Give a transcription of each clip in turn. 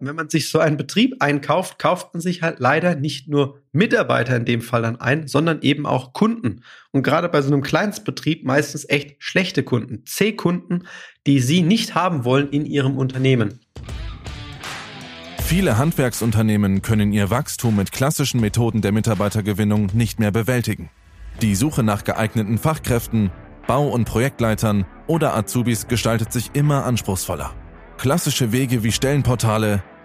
wenn man sich so einen Betrieb einkauft, kauft man sich halt leider nicht nur Mitarbeiter in dem Fall dann ein, sondern eben auch Kunden. Und gerade bei so einem Kleinstbetrieb meistens echt schlechte Kunden, C-Kunden, die Sie nicht haben wollen in Ihrem Unternehmen. Viele Handwerksunternehmen können ihr Wachstum mit klassischen Methoden der Mitarbeitergewinnung nicht mehr bewältigen. Die Suche nach geeigneten Fachkräften, Bau- und Projektleitern oder Azubis gestaltet sich immer anspruchsvoller. Klassische Wege wie Stellenportale,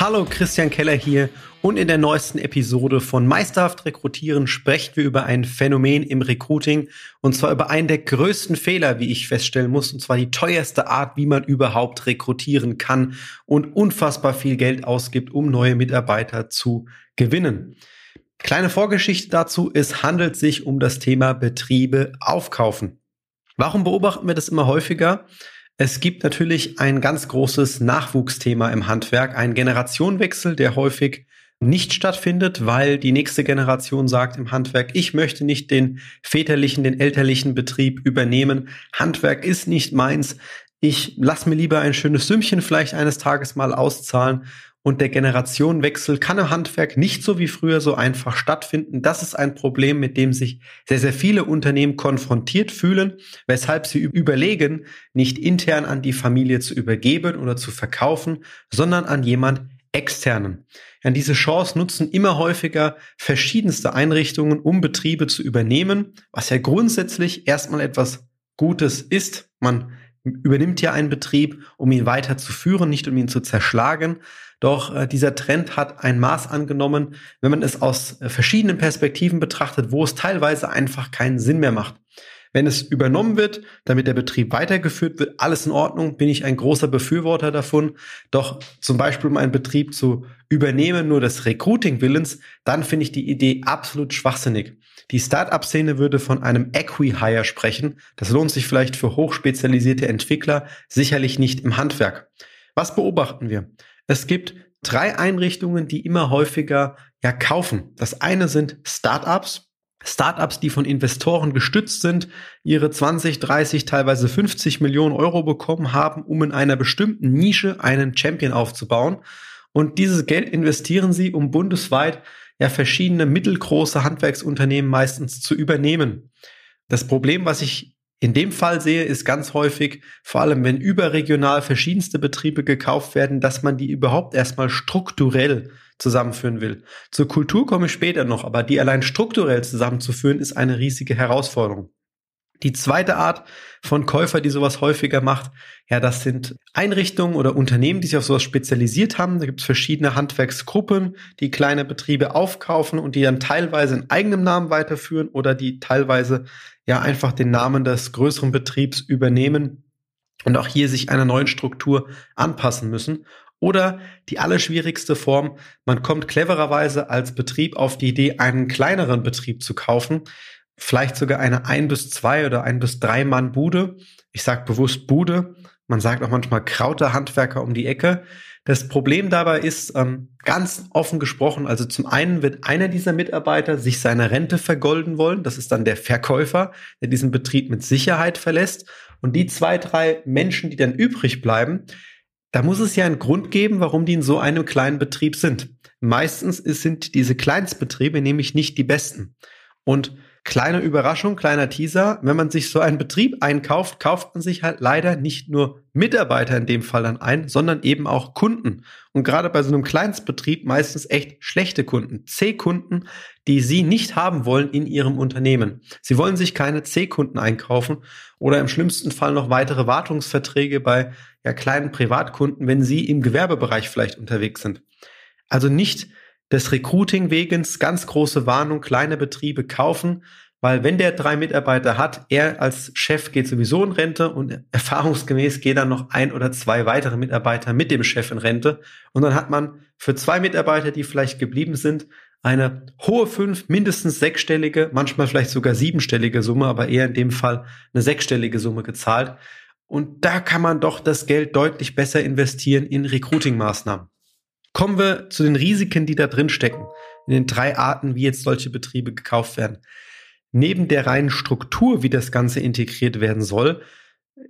Hallo, Christian Keller hier und in der neuesten Episode von Meisterhaft Rekrutieren sprechen wir über ein Phänomen im Recruiting und zwar über einen der größten Fehler, wie ich feststellen muss, und zwar die teuerste Art, wie man überhaupt rekrutieren kann und unfassbar viel Geld ausgibt, um neue Mitarbeiter zu gewinnen. Kleine Vorgeschichte dazu, es handelt sich um das Thema Betriebe aufkaufen. Warum beobachten wir das immer häufiger? Es gibt natürlich ein ganz großes Nachwuchsthema im Handwerk, ein Generationenwechsel, der häufig nicht stattfindet, weil die nächste Generation sagt im Handwerk, ich möchte nicht den väterlichen, den elterlichen Betrieb übernehmen. Handwerk ist nicht meins. Ich lass mir lieber ein schönes Sümmchen vielleicht eines Tages mal auszahlen. Und der Generationenwechsel kann im Handwerk nicht so wie früher so einfach stattfinden. Das ist ein Problem, mit dem sich sehr, sehr viele Unternehmen konfrontiert fühlen, weshalb sie überlegen, nicht intern an die Familie zu übergeben oder zu verkaufen, sondern an jemand externen. Ja, diese Chance nutzen immer häufiger verschiedenste Einrichtungen, um Betriebe zu übernehmen, was ja grundsätzlich erstmal etwas Gutes ist. Man übernimmt ja einen Betrieb, um ihn weiter zu führen, nicht um ihn zu zerschlagen. Doch äh, dieser Trend hat ein Maß angenommen, wenn man es aus äh, verschiedenen Perspektiven betrachtet, wo es teilweise einfach keinen Sinn mehr macht. Wenn es übernommen wird, damit der Betrieb weitergeführt wird, alles in Ordnung, bin ich ein großer Befürworter davon. Doch zum Beispiel, um einen Betrieb zu übernehmen, nur des Recruiting-Willens, dann finde ich die Idee absolut schwachsinnig. Die Start-up-Szene würde von einem Equi-Hire sprechen. Das lohnt sich vielleicht für hochspezialisierte Entwickler, sicherlich nicht im Handwerk. Was beobachten wir? Es gibt drei Einrichtungen, die immer häufiger ja kaufen. Das eine sind Startups, Startups, die von Investoren gestützt sind, ihre 20, 30, teilweise 50 Millionen Euro bekommen haben, um in einer bestimmten Nische einen Champion aufzubauen. Und dieses Geld investieren sie, um bundesweit ja verschiedene mittelgroße Handwerksunternehmen meistens zu übernehmen. Das Problem, was ich in dem Fall sehe, ist ganz häufig, vor allem wenn überregional verschiedenste Betriebe gekauft werden, dass man die überhaupt erstmal strukturell zusammenführen will. Zur Kultur komme ich später noch, aber die allein strukturell zusammenzuführen, ist eine riesige Herausforderung. Die zweite Art von Käufer, die sowas häufiger macht, ja, das sind Einrichtungen oder Unternehmen, die sich auf sowas spezialisiert haben. Da gibt es verschiedene Handwerksgruppen, die kleine Betriebe aufkaufen und die dann teilweise in eigenem Namen weiterführen oder die teilweise ja einfach den Namen des größeren Betriebs übernehmen und auch hier sich einer neuen Struktur anpassen müssen. Oder die allerschwierigste Form, man kommt clevererweise als Betrieb auf die Idee, einen kleineren Betrieb zu kaufen, vielleicht sogar eine ein bis zwei oder ein bis drei Mann Bude. Ich sage bewusst Bude. Man sagt auch manchmal krauter Handwerker um die Ecke. Das Problem dabei ist, ähm, ganz offen gesprochen, also zum einen wird einer dieser Mitarbeiter sich seine Rente vergolden wollen. Das ist dann der Verkäufer, der diesen Betrieb mit Sicherheit verlässt. Und die zwei, drei Menschen, die dann übrig bleiben, da muss es ja einen Grund geben, warum die in so einem kleinen Betrieb sind. Meistens sind diese Kleinstbetriebe nämlich nicht die besten. Und Kleine Überraschung, kleiner Teaser. Wenn man sich so einen Betrieb einkauft, kauft man sich halt leider nicht nur Mitarbeiter in dem Fall dann ein, sondern eben auch Kunden. Und gerade bei so einem Kleinstbetrieb meistens echt schlechte Kunden. C-Kunden, die Sie nicht haben wollen in Ihrem Unternehmen. Sie wollen sich keine C-Kunden einkaufen oder im schlimmsten Fall noch weitere Wartungsverträge bei ja, kleinen Privatkunden, wenn Sie im Gewerbebereich vielleicht unterwegs sind. Also nicht des Recruiting wegens ganz große Warnung, kleine Betriebe kaufen, weil wenn der drei Mitarbeiter hat, er als Chef geht sowieso in Rente und erfahrungsgemäß gehen dann noch ein oder zwei weitere Mitarbeiter mit dem Chef in Rente und dann hat man für zwei Mitarbeiter, die vielleicht geblieben sind, eine hohe fünf, mindestens sechsstellige, manchmal vielleicht sogar siebenstellige Summe, aber eher in dem Fall eine sechsstellige Summe gezahlt. Und da kann man doch das Geld deutlich besser investieren in Recruiting-Maßnahmen. Kommen wir zu den Risiken, die da drin stecken, in den drei Arten, wie jetzt solche Betriebe gekauft werden. Neben der reinen Struktur, wie das Ganze integriert werden soll,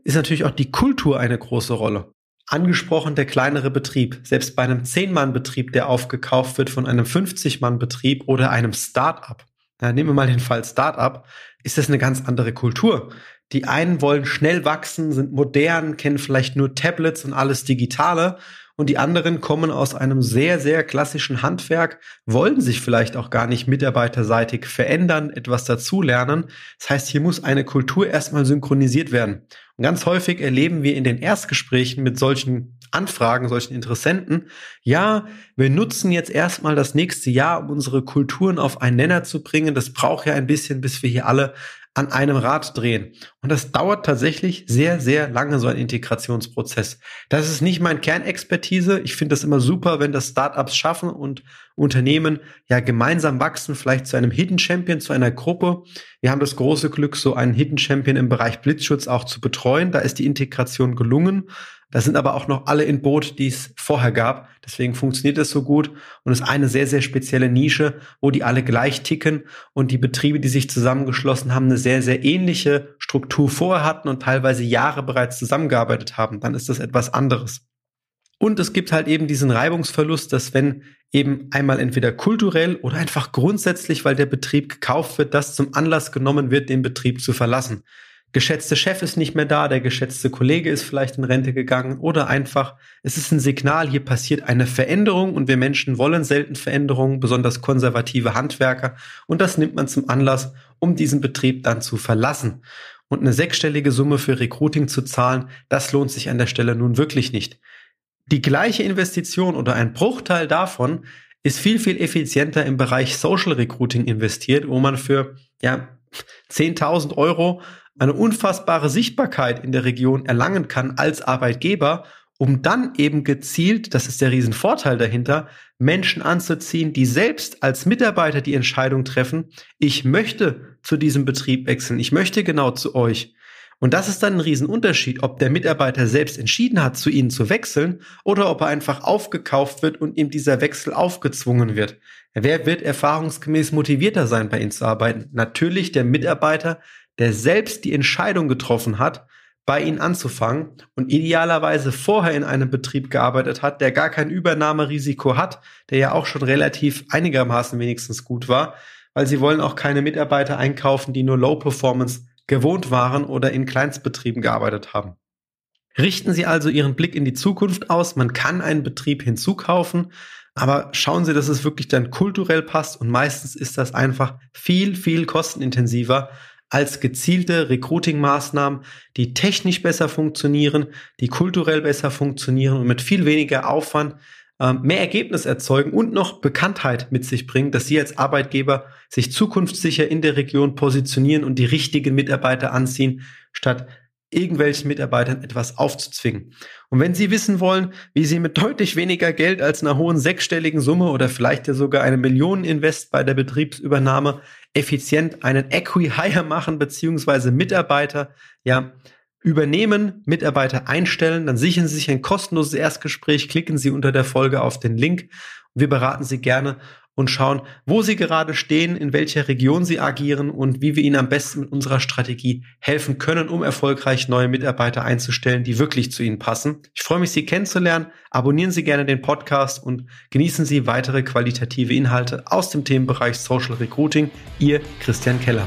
ist natürlich auch die Kultur eine große Rolle. Angesprochen der kleinere Betrieb. Selbst bei einem 10-Mann-Betrieb, der aufgekauft wird von einem 50-Mann-Betrieb oder einem Start-up. Ja, nehmen wir mal den Fall Start-up, ist das eine ganz andere Kultur. Die einen wollen schnell wachsen, sind modern, kennen vielleicht nur Tablets und alles Digitale und die anderen kommen aus einem sehr, sehr klassischen Handwerk, wollen sich vielleicht auch gar nicht mitarbeiterseitig verändern, etwas dazulernen. Das heißt, hier muss eine Kultur erstmal synchronisiert werden. Und ganz häufig erleben wir in den Erstgesprächen mit solchen Anfragen, solchen Interessenten, ja, wir nutzen jetzt erstmal das nächste Jahr, um unsere Kulturen auf einen Nenner zu bringen. Das braucht ja ein bisschen, bis wir hier alle an einem Rad drehen. Und das dauert tatsächlich sehr, sehr lange, so ein Integrationsprozess. Das ist nicht mein Kernexpertise. Ich finde das immer super, wenn das Startups schaffen und Unternehmen ja gemeinsam wachsen, vielleicht zu einem Hidden Champion, zu einer Gruppe. Wir haben das große Glück, so einen Hidden Champion im Bereich Blitzschutz auch zu betreuen. Da ist die Integration gelungen. Da sind aber auch noch alle in Boot, die es vorher gab. Deswegen funktioniert es so gut und ist eine sehr, sehr spezielle Nische, wo die alle gleich ticken und die Betriebe, die sich zusammengeschlossen haben, eine sehr, sehr ähnliche Struktur vorher hatten und teilweise Jahre bereits zusammengearbeitet haben. Dann ist das etwas anderes. Und es gibt halt eben diesen Reibungsverlust, dass wenn eben einmal entweder kulturell oder einfach grundsätzlich, weil der Betrieb gekauft wird, das zum Anlass genommen wird, den Betrieb zu verlassen geschätzte Chef ist nicht mehr da, der geschätzte Kollege ist vielleicht in Rente gegangen oder einfach, es ist ein Signal, hier passiert eine Veränderung und wir Menschen wollen selten Veränderungen, besonders konservative Handwerker und das nimmt man zum Anlass, um diesen Betrieb dann zu verlassen. Und eine sechsstellige Summe für Recruiting zu zahlen, das lohnt sich an der Stelle nun wirklich nicht. Die gleiche Investition oder ein Bruchteil davon ist viel, viel effizienter im Bereich Social Recruiting investiert, wo man für ja, 10.000 Euro eine unfassbare Sichtbarkeit in der Region erlangen kann als Arbeitgeber, um dann eben gezielt, das ist der Riesenvorteil dahinter, Menschen anzuziehen, die selbst als Mitarbeiter die Entscheidung treffen, ich möchte zu diesem Betrieb wechseln, ich möchte genau zu euch. Und das ist dann ein Riesenunterschied, ob der Mitarbeiter selbst entschieden hat, zu ihnen zu wechseln oder ob er einfach aufgekauft wird und ihm dieser Wechsel aufgezwungen wird. Wer wird erfahrungsgemäß motivierter sein, bei ihnen zu arbeiten? Natürlich der Mitarbeiter, der selbst die Entscheidung getroffen hat, bei ihnen anzufangen und idealerweise vorher in einem Betrieb gearbeitet hat, der gar kein Übernahmerisiko hat, der ja auch schon relativ einigermaßen wenigstens gut war, weil sie wollen auch keine Mitarbeiter einkaufen, die nur Low Performance gewohnt waren oder in Kleinstbetrieben gearbeitet haben. Richten Sie also Ihren Blick in die Zukunft aus. Man kann einen Betrieb hinzukaufen, aber schauen Sie, dass es wirklich dann kulturell passt und meistens ist das einfach viel, viel kostenintensiver als gezielte Recruiting-Maßnahmen, die technisch besser funktionieren, die kulturell besser funktionieren und mit viel weniger Aufwand ähm, mehr Ergebnis erzeugen und noch Bekanntheit mit sich bringen, dass Sie als Arbeitgeber sich zukunftssicher in der Region positionieren und die richtigen Mitarbeiter anziehen, statt irgendwelchen Mitarbeitern etwas aufzuzwingen. Und wenn Sie wissen wollen, wie Sie mit deutlich weniger Geld als einer hohen sechsstelligen Summe oder vielleicht ja sogar eine Millioneninvest bei der Betriebsübernahme effizient einen Equi-Hire machen, beziehungsweise Mitarbeiter, ja, übernehmen, Mitarbeiter einstellen, dann sichern Sie sich ein kostenloses Erstgespräch, klicken Sie unter der Folge auf den Link und wir beraten Sie gerne und schauen, wo Sie gerade stehen, in welcher Region Sie agieren und wie wir Ihnen am besten mit unserer Strategie helfen können, um erfolgreich neue Mitarbeiter einzustellen, die wirklich zu Ihnen passen. Ich freue mich, Sie kennenzulernen. Abonnieren Sie gerne den Podcast und genießen Sie weitere qualitative Inhalte aus dem Themenbereich Social Recruiting. Ihr Christian Keller.